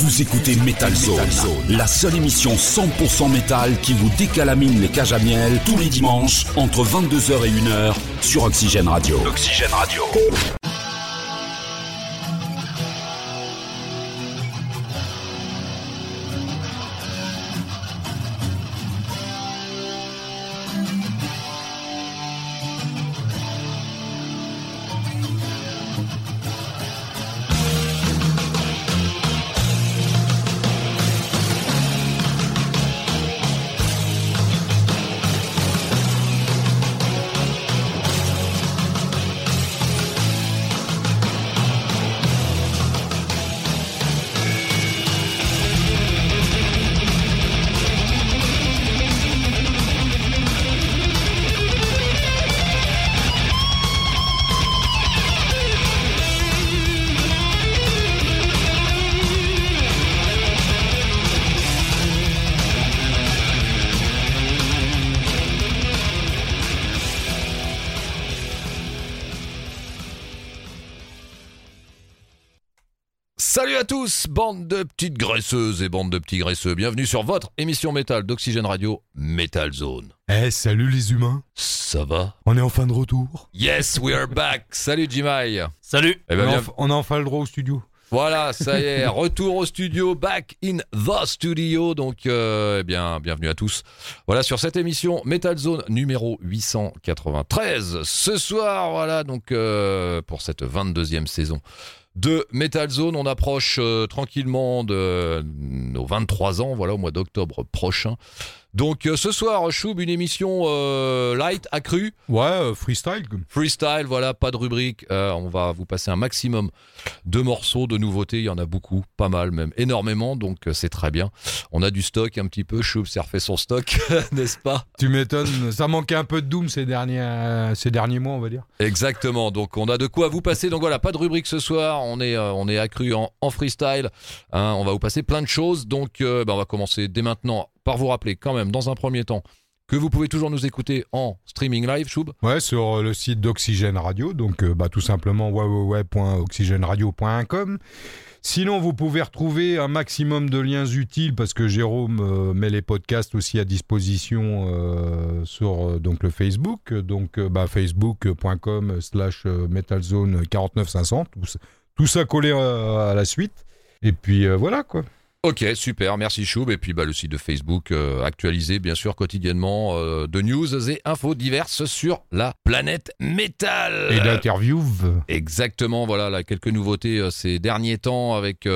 Vous écoutez Metal Zone, la seule émission 100% métal qui vous décalamine les cages à miel tous les dimanches entre 22h et 1h sur Oxygène Radio. Oxygène Radio. Tous, bande de petites graisseuses et bande de petits graisseux. Bienvenue sur votre émission métal d'Oxygène Radio, Metal Zone. Eh, salut les humains. Ça va? On est enfin de retour. Yes, we are back. Salut Jimai. Salut. Eh ben, on, bien- on a enfin le droit au studio. Voilà, ça y est, retour au studio, back in the studio. Donc, euh, eh bien, bienvenue à tous. Voilà, sur cette émission Metal Zone numéro 893. Ce soir, voilà, donc, euh, pour cette 22e saison de Metal Zone, on approche euh, tranquillement de nos 23 ans, voilà, au mois d'octobre prochain. Donc, euh, ce soir, Choub, une émission euh, light, accrue. Ouais, euh, freestyle. Freestyle, voilà, pas de rubrique. On va vous passer un maximum de morceaux, de nouveautés. Il y en a beaucoup, pas mal même, énormément. Donc c'est très bien. On a du stock un petit peu. Choub s'est refait son stock, n'est-ce pas? Tu m'étonnes. Ça manquait un peu de Doom ces derniers, ces derniers mois, on va dire. Exactement. Donc on a de quoi vous passer. Donc voilà, pas de rubrique ce soir. On est, on est accru en, en freestyle. Hein, on va vous passer plein de choses. Donc euh, ben, on va commencer dès maintenant par vous rappeler quand même, dans un premier temps, que vous pouvez toujours nous écouter en streaming live, Choub. Ouais, sur euh, le site d'Oxygène Radio. Donc, euh, bah, tout simplement www.oxygèneradio.com. Sinon, vous pouvez retrouver un maximum de liens utiles parce que Jérôme euh, met les podcasts aussi à disposition sur donc le Facebook. Donc, bah, facebook.com slash metalzone 49500. Tout, tout ça collé à la suite. Et puis, voilà, quoi. Ok, super, merci Choub. Et puis bah, le site de Facebook euh, actualisé bien sûr quotidiennement euh, de news et infos diverses sur la planète métal. Et d'interview. Exactement, voilà, là, quelques nouveautés euh, ces derniers temps avec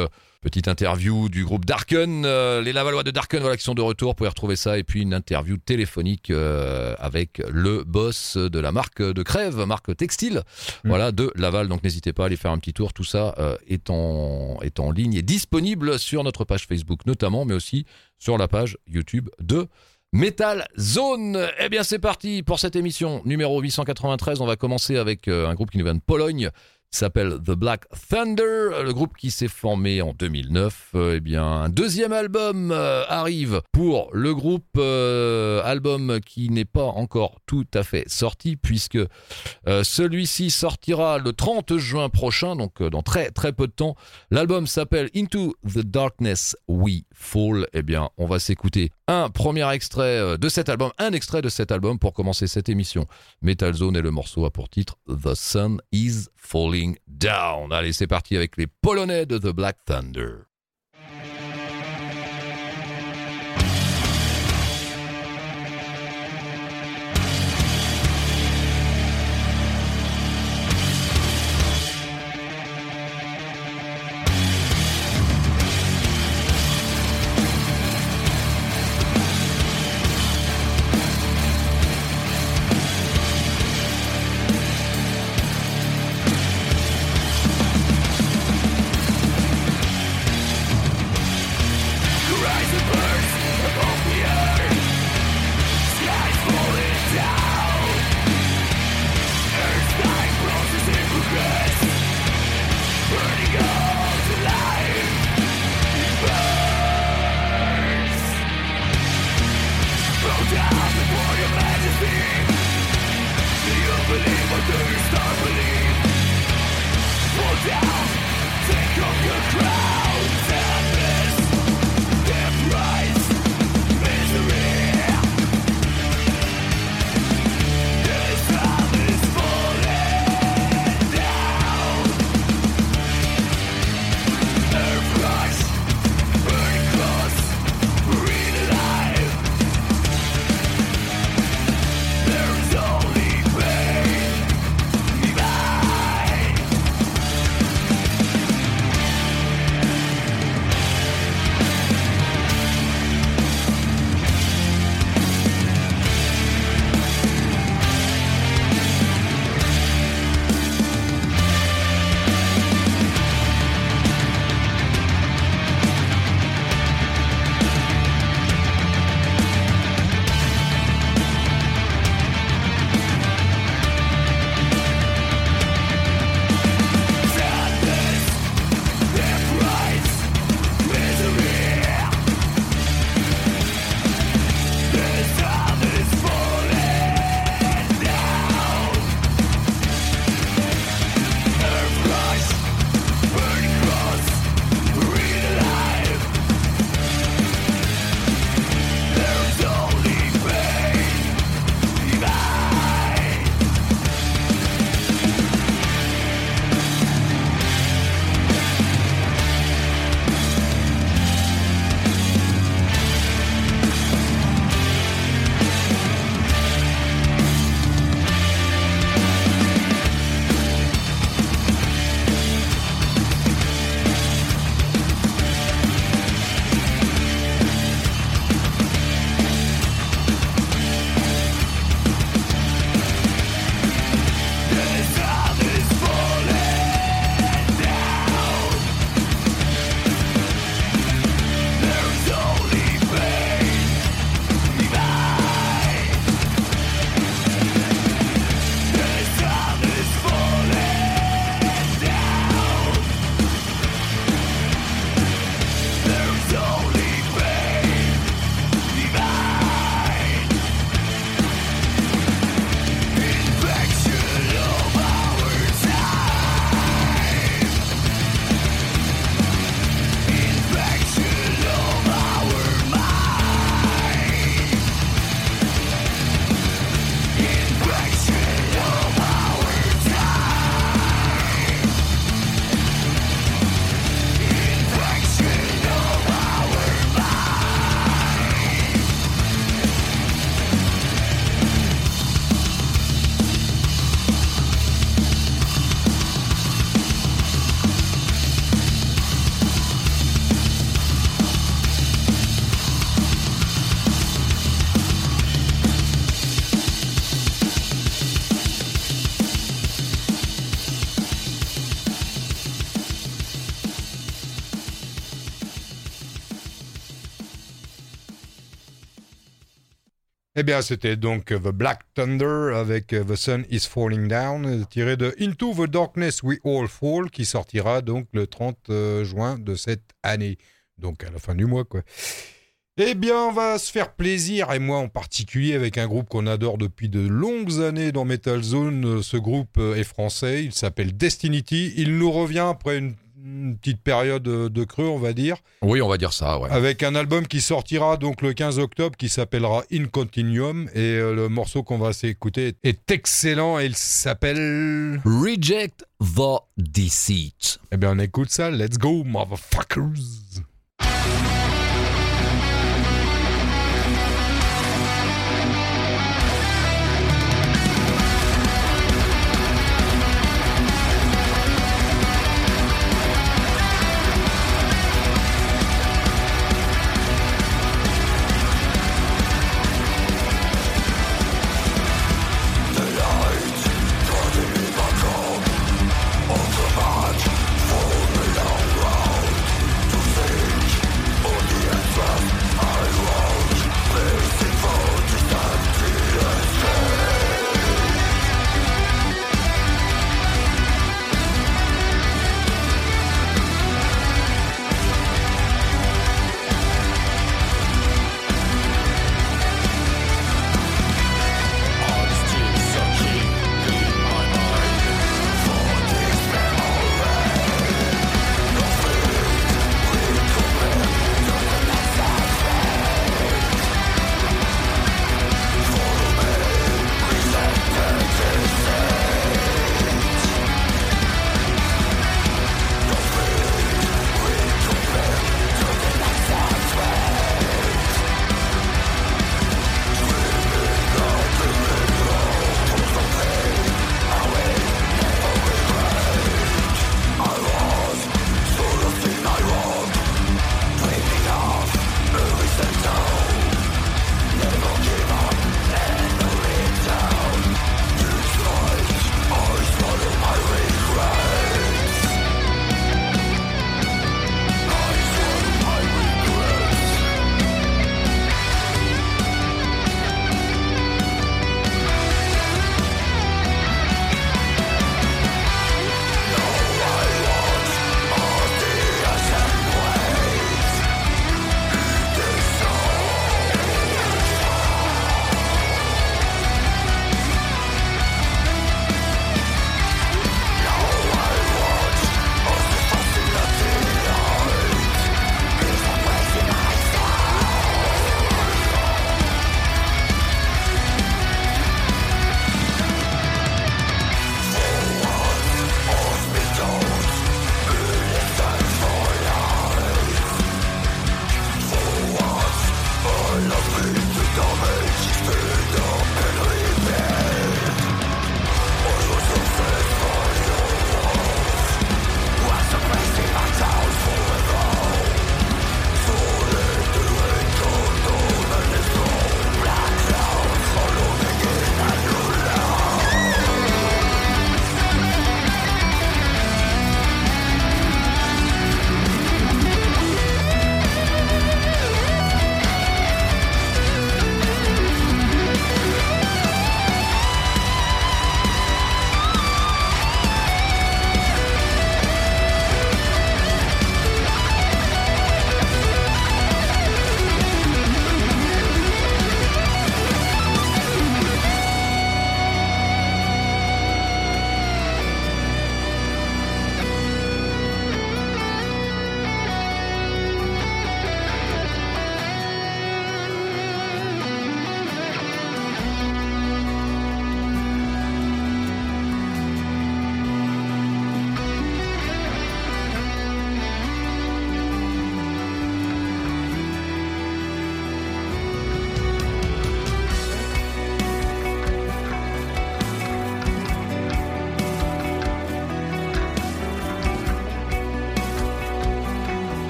petite interview du groupe Darken, euh, les Lavallois de Darken, voilà, qui sont de retour, vous pouvez retrouver ça, et puis une interview téléphonique euh, avec le boss de la marque de Crève, marque textile, Mm. voilà, de Laval, donc n'hésitez pas à aller faire un petit tour, tout ça euh, est, en, est en ligne et disponible sur notre page Facebook notamment, mais aussi sur la page YouTube de Metal Zone. Eh bien, c'est parti pour cette émission numéro 893. On va commencer avec un groupe qui nous vient de Pologne. S'appelle The Black Thunder, le groupe qui s'est formé en 2009. Euh, eh bien, un deuxième album euh, arrive pour le groupe, euh, album qui n'est pas encore tout à fait sorti puisque celui-ci sortira le 30 juin prochain, donc dans très très peu de temps. L'album s'appelle Into the Darkness We Fall. Eh bien, on va s'écouter un premier extrait de cet album, un extrait de cet album pour commencer cette émission. Metal Zone et le morceau a pour titre The Sun is Falling Down. Allez, c'est parti avec les Polonais de The Black Thunder. Eh bien, c'était donc The Black Thunder avec The Sun is Falling Down, tiré de Into the Darkness We All Fall, qui sortira donc le 30 euh, juin de cette année. Donc à la fin du mois, quoi. Eh bien, on va se faire plaisir, et moi en particulier, avec un groupe qu'on adore depuis de longues années dans Metal Zone. Ce groupe euh, est français, il s'appelle Destinity. Il nous revient après une une petite période de creux, on va dire. Oui, on va dire ça, ouais. Avec un album qui sortira donc le 15 octobre qui s'appellera In Continuum et euh, le morceau qu'on va s'écouter est excellent et il s'appelle Reject the Deceit. Eh bien, on écoute ça. Let's go, motherfuckers.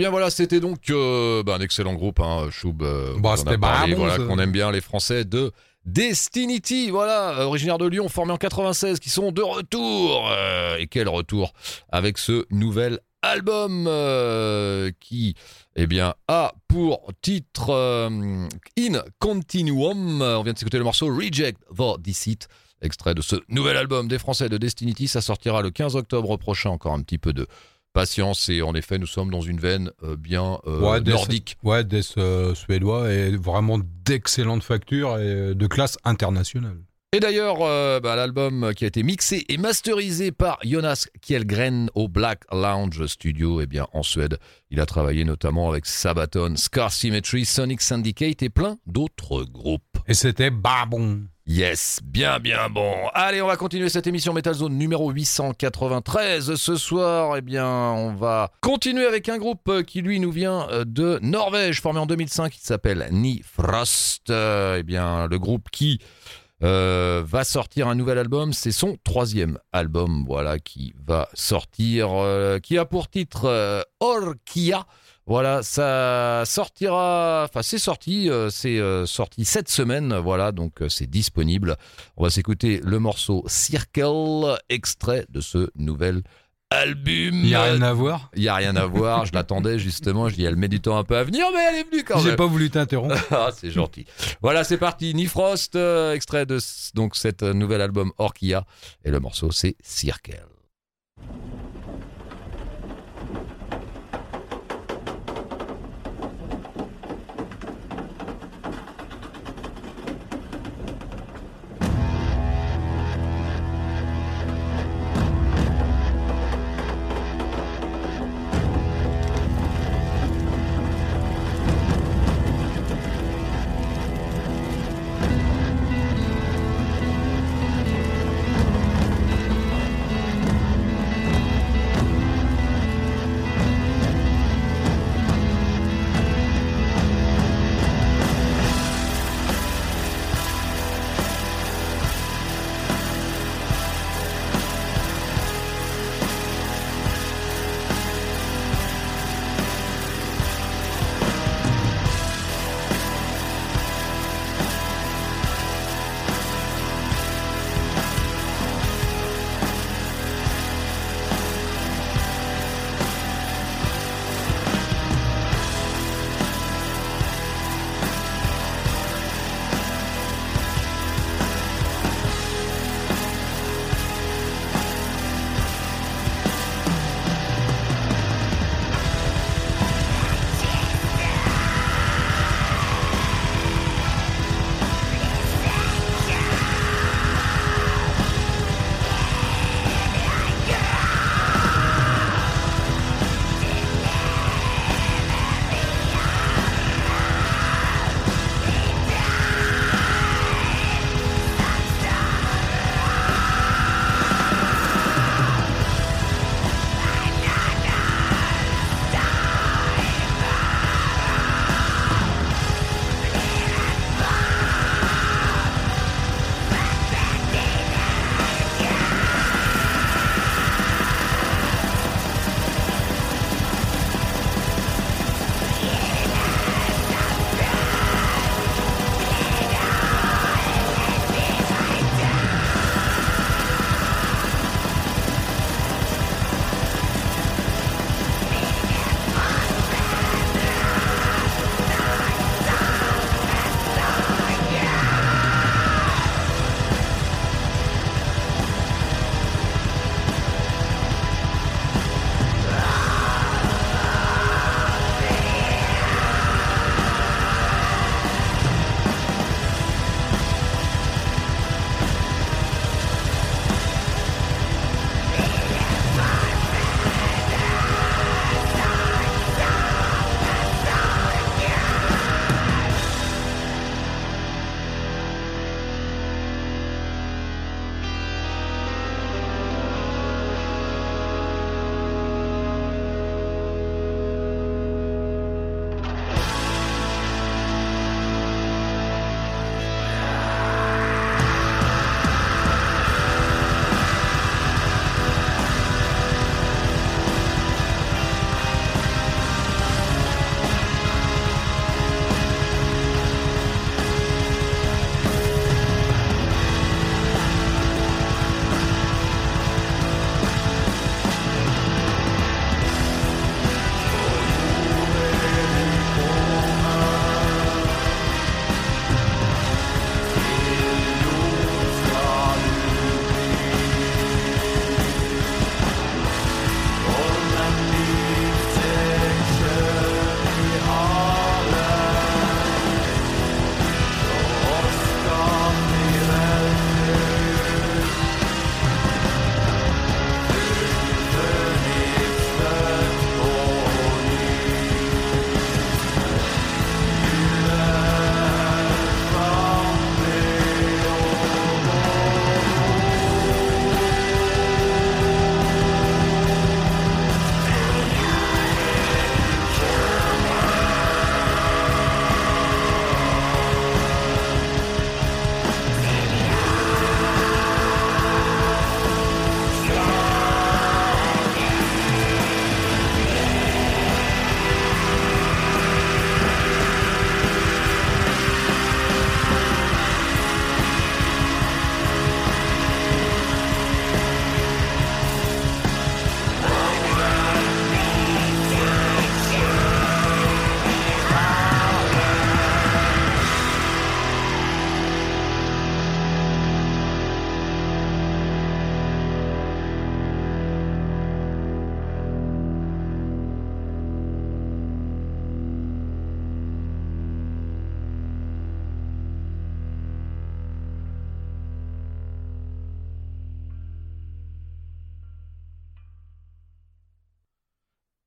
Bien voilà, c'était donc euh, bah, un excellent groupe, hein, Choub. euh, Bah, on parlé, voilà, qu'on aime bien, les Français de Destinity, voilà, originaire de Lyon, formé en 96, qui sont de retour. Euh, et quel retour avec ce nouvel album euh, qui, eh bien, a pour titre In Continuum. On vient de s'écouter le morceau Reject the Deceit. Extrait de ce nouvel album des Français de Destinity, ça sortira le 15 octobre prochain. Encore un petit peu de patience et en effet, nous sommes dans une veine euh, bien euh, Ouais, des- nordique. Ouais, des euh, suédois et vraiment d'excellente facture et de classe internationale. Et d'ailleurs, bah, l'album qui a été mixé et masterisé par Jonas Kjellgren au Black Lounge Studio, eh bien, en Suède. Il a travaillé notamment avec Sabaton, Scar Symmetry, Sonic Syndicate et plein d'autres groupes. Et c'était babon. Yes, bien bien bon. Allez, on va continuer cette émission Metal Zone numéro 893. Ce soir, eh bien, on va continuer avec un groupe euh, qui lui nous vient euh, de Norvège, formé en 2005, il s'appelle Nifrost. Euh, eh bien, le groupe qui va sortir un nouvel album, c'est son troisième album, voilà, qui va sortir, qui a pour titre Orkia. Voilà, ça sortira, enfin c'est sorti, euh, c'est euh, sorti cette semaine, voilà, donc euh, c'est disponible. On va s'écouter le morceau Circle, extrait de ce nouvel album. Il n'y a rien à voir? Il y a rien à voir, je l'attendais justement, je dis elle met du temps un peu à venir, mais elle est venue quand J'ai même. pas voulu t'interrompre. Ah, c'est gentil. Voilà, c'est parti. Nifrost, extrait de donc cet nouvel album Orkia, et le morceau c'est. Circle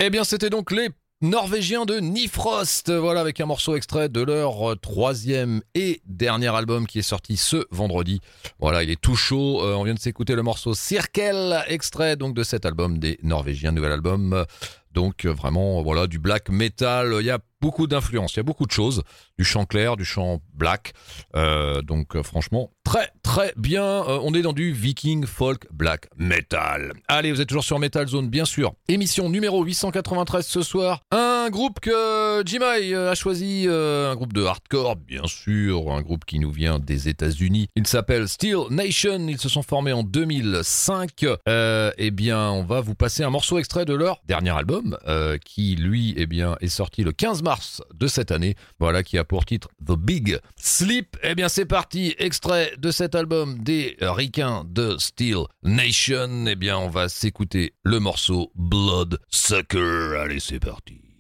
Eh bien, c'était donc les Norvégiens de Nifrost, voilà avec un morceau extrait de leur troisième et dernier album qui est sorti ce vendredi. Voilà, il est tout chaud. Euh, on vient de s'écouter le morceau Circle, extrait donc de cet album des Norvégiens, nouvel album. Donc vraiment, voilà, du black metal. Il y a beaucoup d'influences, il y a beaucoup de choses, du chant clair, du chant black. Euh, donc franchement, très très bien. Euh, on est dans du viking folk black metal. Allez, vous êtes toujours sur Metal Zone, bien sûr. Émission numéro 893 ce soir. Un groupe que Jimai a choisi, euh, un groupe de hardcore, bien sûr, un groupe qui nous vient des États-Unis. Il s'appelle Steel Nation. Ils se sont formés en 2005. eh bien, on va vous passer un morceau extrait de leur dernier album, qui lui, eh bien, est sorti le 15 mars de cette année. Voilà qui a pour titre The Big Sleep. Eh bien c'est parti, extrait de cet album des ricains de Steel Nation. Eh bien on va s'écouter le morceau Blood Sucker. Allez c'est parti.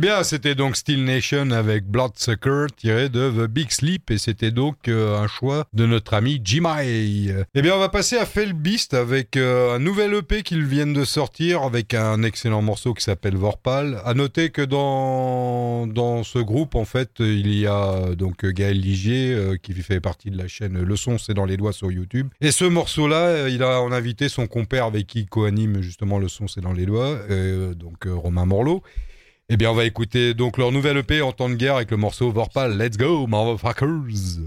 Bien, c'était donc Steel Nation avec Bloodsucker tiré de The Big Sleep et c'était donc euh, un choix de notre ami Jimai. Eh bien, on va passer à Beast avec euh, un nouvel EP qu'ils viennent de sortir avec un excellent morceau qui s'appelle Vorpal. À noter que dans, dans ce groupe, en fait, il y a donc Gaël Ligier euh, qui fait partie de la chaîne Le Son, c'est dans les doigts sur YouTube. Et ce morceau-là, il a en invité son compère avec qui co-anime justement Le Son, c'est dans les doigts, donc Romain Morlot. Eh bien, on va écouter donc leur nouvelle EP en temps de guerre avec le morceau Vorpal Let's Go, motherfuckers!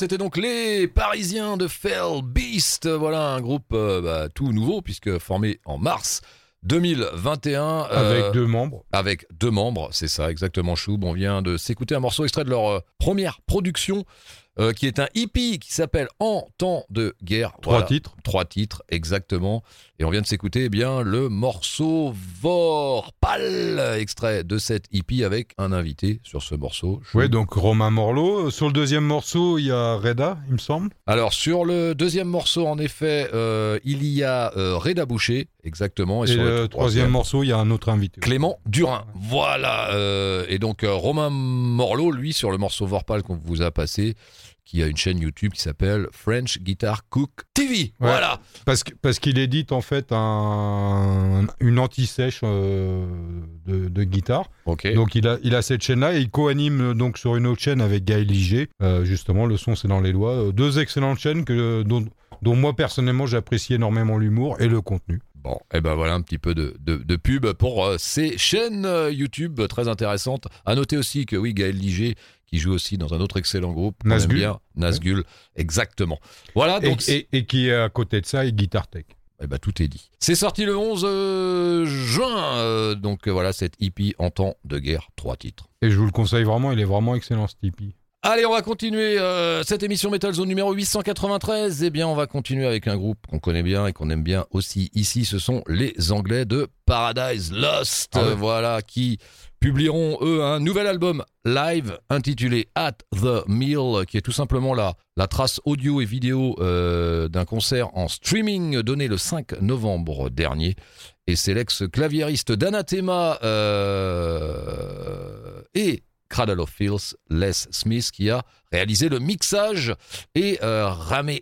C'était donc les Parisiens de Fell Beast. Voilà un groupe euh, bah, tout nouveau puisque formé en mars 2021. Avec euh, deux membres. Avec deux membres, c'est ça exactement Choub. On vient de s'écouter un morceau extrait de leur euh, première production euh, qui est un hippie qui s'appelle En temps de guerre. Trois Voilà. titres. Trois titres, exactement. Et on vient de s'écouter eh bien le morceau Vorpal, extrait de cette hippie avec un invité sur ce morceau. Ouais, donc Romain Morlot. Sur le deuxième morceau, il y a Reda, il me semble. Alors sur le deuxième morceau, en effet, euh, il y a euh, Reda Boucher, exactement. Et, sur le troisième morceau, il y a un autre invité. Clément Durin. Voilà. euh, et donc euh, Romain Morlot, lui, sur le morceau Vorpal qu'on vous a passé, qui a une chaîne YouTube qui s'appelle French Guitar Cook TV. Voilà. Parce que- parce qu'il édite en fait un, une anti-sèche euh, de, de guitare. Ok. Donc il a, il a cette chaîne-là et il co-anime euh, donc sur une autre chaîne avec Gaël Liger. Euh, justement, le son c'est dans les lois. Deux excellentes chaînes que, dont, dont moi personnellement j'apprécie énormément l'humour et le contenu. Bon, et ben voilà un petit peu de, de, de pub pour euh, ces chaînes euh, YouTube très intéressantes. À noter aussi que oui, Gaël Liger, qui joue aussi dans un autre excellent groupe, Nazgul. bien, Nazgul, exactement. Voilà, Et, donc et- et qui est à côté de ça est Guitar Tech. Eh ben, tout est dit. C'est sorti le 11 euh, juin, euh, donc euh, voilà, cette hippie en temps de guerre, trois titres. Et je vous le conseille vraiment, il est vraiment excellent ce Tipeee. Allez, on va continuer cette émission Metal Zone numéro 893. Eh bien, on va continuer avec un groupe qu'on connaît bien et qu'on aime bien aussi ici. Ce sont les Anglais de Paradise Lost, Ah ouais. voilà, qui publieront eux un nouvel album live intitulé At the Mill, qui est tout simplement la, la trace audio et vidéo euh, d'un concert en streaming donné le 5 novembre dernier. Et c'est l'ex-claviériste d'Anathema euh, et Cradle of Filth, Les Smith, qui a réalisé le mixage, et euh,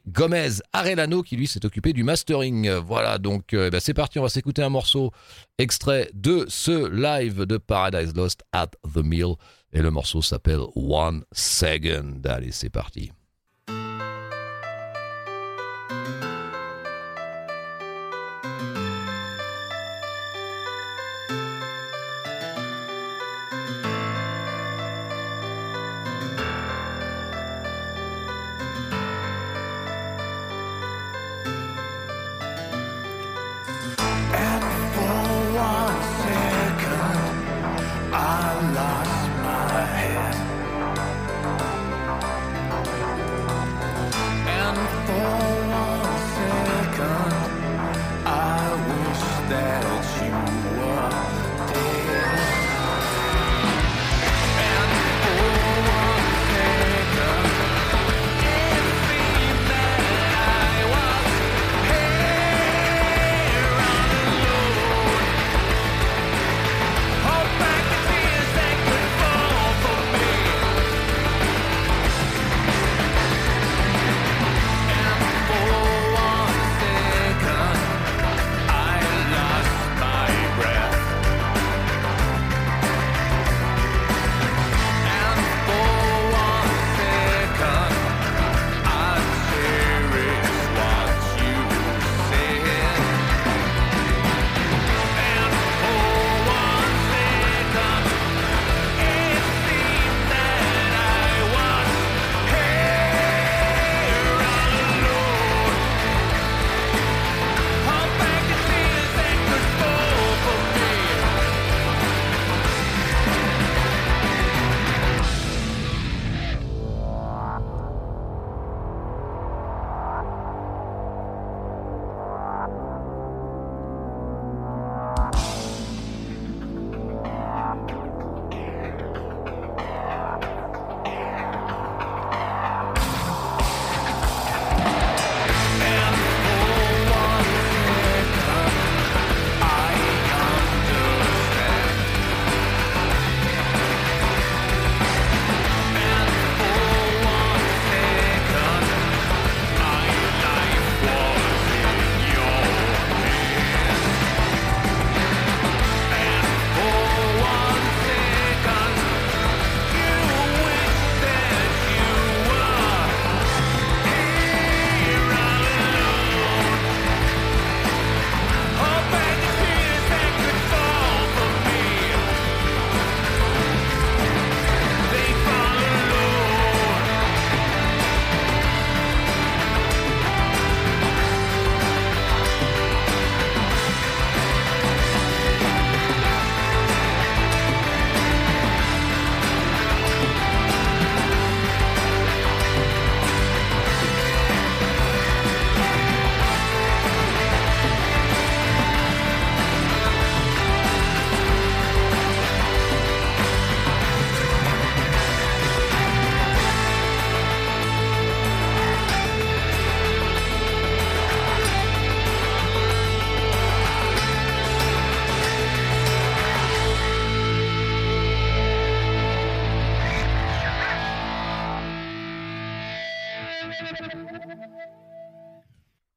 Gomez Arellano, qui lui s'est occupé du mastering. Voilà, donc euh, eh ben, c'est parti, on va s'écouter un morceau extrait de ce live de Paradise Lost at the Mill, et le morceau s'appelle One Second. Allez, c'est parti.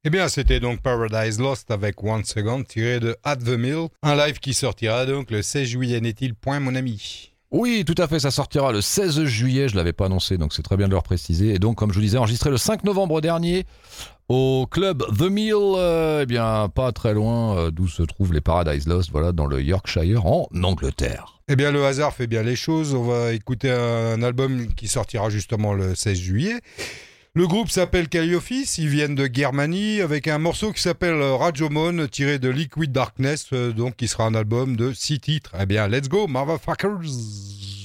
Eh bien, c'était donc Paradise Lost avec One Second tiré de At the Mill, un live qui sortira donc le 16 juillet, n'est-il point, mon ami? Oui, tout à fait, ça sortira le 16 juillet, je l'avais pas annoncé, donc c'est très bien de le préciser. Et donc, comme je vous disais, enregistré le 5 novembre dernier au club The Mill, euh, eh bien, pas très loin euh, d'où se trouvent les Paradise Lost, voilà, dans le Yorkshire, en Angleterre. Eh bien, le hasard fait bien les choses. On va écouter un album qui sortira justement le 16 juillet. Le groupe s'appelle Calliophis, ils viennent de Germanie avec un morceau qui s'appelle Rajomon tiré de Liquid Darkness, euh, donc qui sera un album de six titres. Eh bien, let's go, motherfuckers!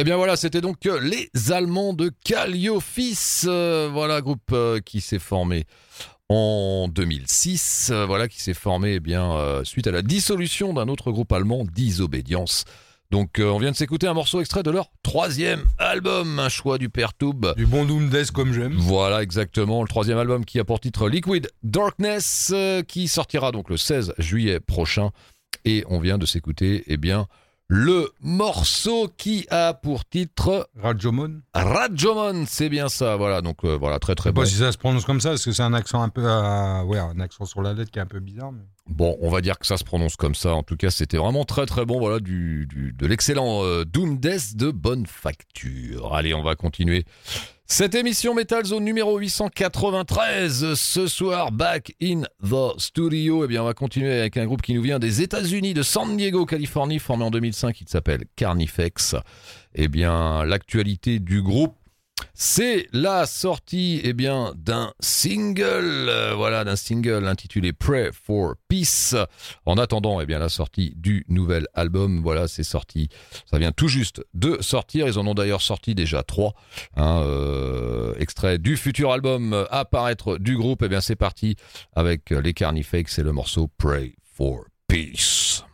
Eh bien voilà, c'était donc euh, les Allemands de Calliophis, euh, voilà, groupe euh, qui s'est formé en 2006, euh, voilà, qui s'est formé eh bien suite à la dissolution d'un autre groupe allemand, Disobédience. Donc on vient de s'écouter un morceau extrait de leur troisième album, un choix du père Toub. Du bon Doom Death comme j'aime. Voilà exactement, le troisième album qui a pour titre Liquid Darkness, qui sortira donc le 16 juillet prochain. Et on vient de s'écouter, eh bien, le morceau qui a pour titre Rajomon. Rajomon, c'est bien ça, voilà, donc euh, voilà, très Je très sais bon. pas si ça se prononce comme ça, parce que c'est un accent un peu. euh, ouais, un accent sur la lettre qui est un peu bizarre. Mais... Bon, on va dire que ça se prononce comme ça. En tout cas, c'était vraiment très très bon. Voilà, du, du- de l'excellent euh, Doom Death de bonne facture. Allez, on va continuer. Cette émission Metal Zone numéro 893, ce soir, back in the studio. Eh bien, on va continuer avec un groupe qui nous vient des États-Unis, de San Diego, Californie, formé en 2005, il s'appelle Carnifex. Eh bien, l'actualité du groupe, c'est la sortie eh bien d'un single, euh, voilà, d'un single intitulé Pray for Peace. En attendant, eh bien la sortie du nouvel album, voilà, c'est sorti, ça vient tout juste de sortir. Ils en ont d'ailleurs sorti déjà trois. Un euh, extrait du futur album à paraître du groupe. Eh bien, c'est parti avec les Carnifex et le morceau Pray for Peace.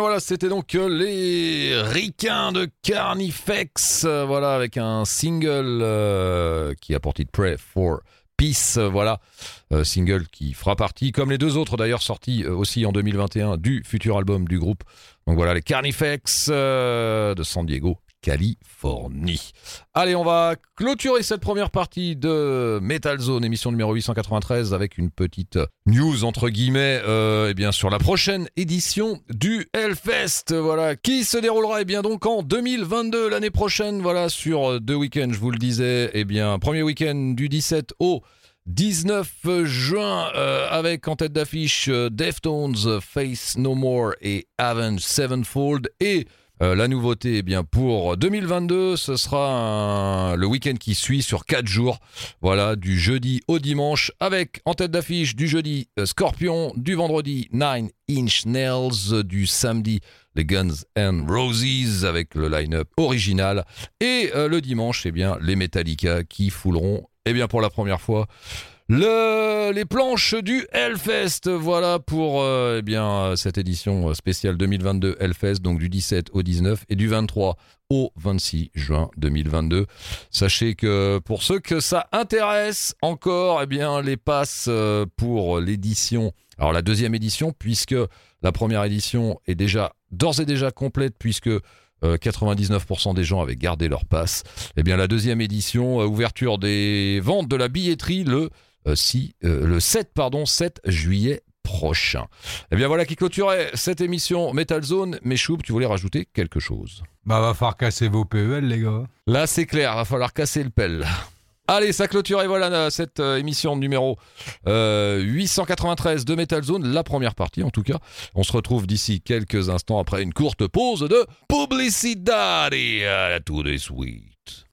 Voilà, c'était donc euh, les ricains de Carnifex, euh, voilà, avec un single euh, qui a pour titre Pray for Peace, voilà, single qui fera partie, comme les deux autres d'ailleurs sortis aussi en 2021 du futur album du groupe. Donc voilà, les Carnifex de San Diego, Californie. Allez, on va clôturer cette première partie de Metal Zone, émission numéro 893, avec une petite news entre guillemets, euh, eh bien sur la prochaine édition du Hellfest, voilà, qui se déroulera eh bien donc en 2022 l'année prochaine, voilà, sur deux week-ends, je vous le disais, eh bien premier week-end du 17 au 19 juin euh, avec en tête d'affiche euh, Deftones, Face No More et Avenged Sevenfold et euh, la nouveauté, eh bien pour 2022, ce sera le week-end qui suit sur 4 jours. Voilà, du jeudi au dimanche, avec en tête d'affiche du jeudi euh, Scorpion, du vendredi Nine Inch Nails, du samedi les Guns N' Roses avec le line-up original, et euh, le dimanche, eh bien les Metallica qui fouleront, eh bien pour la première fois. Le, les planches du Hellfest, voilà pour euh, eh bien cette édition spéciale 2022 Hellfest, donc du 17 au 19 et du 23 au 26 juin 2022. Sachez que pour ceux que ça intéresse encore, eh bien les passes euh, pour l'édition, alors la deuxième édition, puisque la première édition est déjà d'ores et déjà complète, puisque euh, 99% des gens avaient gardé leur passe. Eh bien la deuxième édition, euh, ouverture des ventes de la billetterie le euh, si, euh, le 7 pardon 7 juillet prochain. Eh bien voilà qui clôturait cette émission Metal Zone. Mais Choub, tu voulais rajouter quelque chose? Bah, va falloir casser vos PEL, les gars. Là c'est clair, va falloir casser le pelle. Allez, ça clôture et voilà euh, cette euh, émission numéro euh, 893 de Metal Zone, la première partie en tout cas. On se retrouve d'ici quelques instants après une courte pause de publicité. À tout de suite.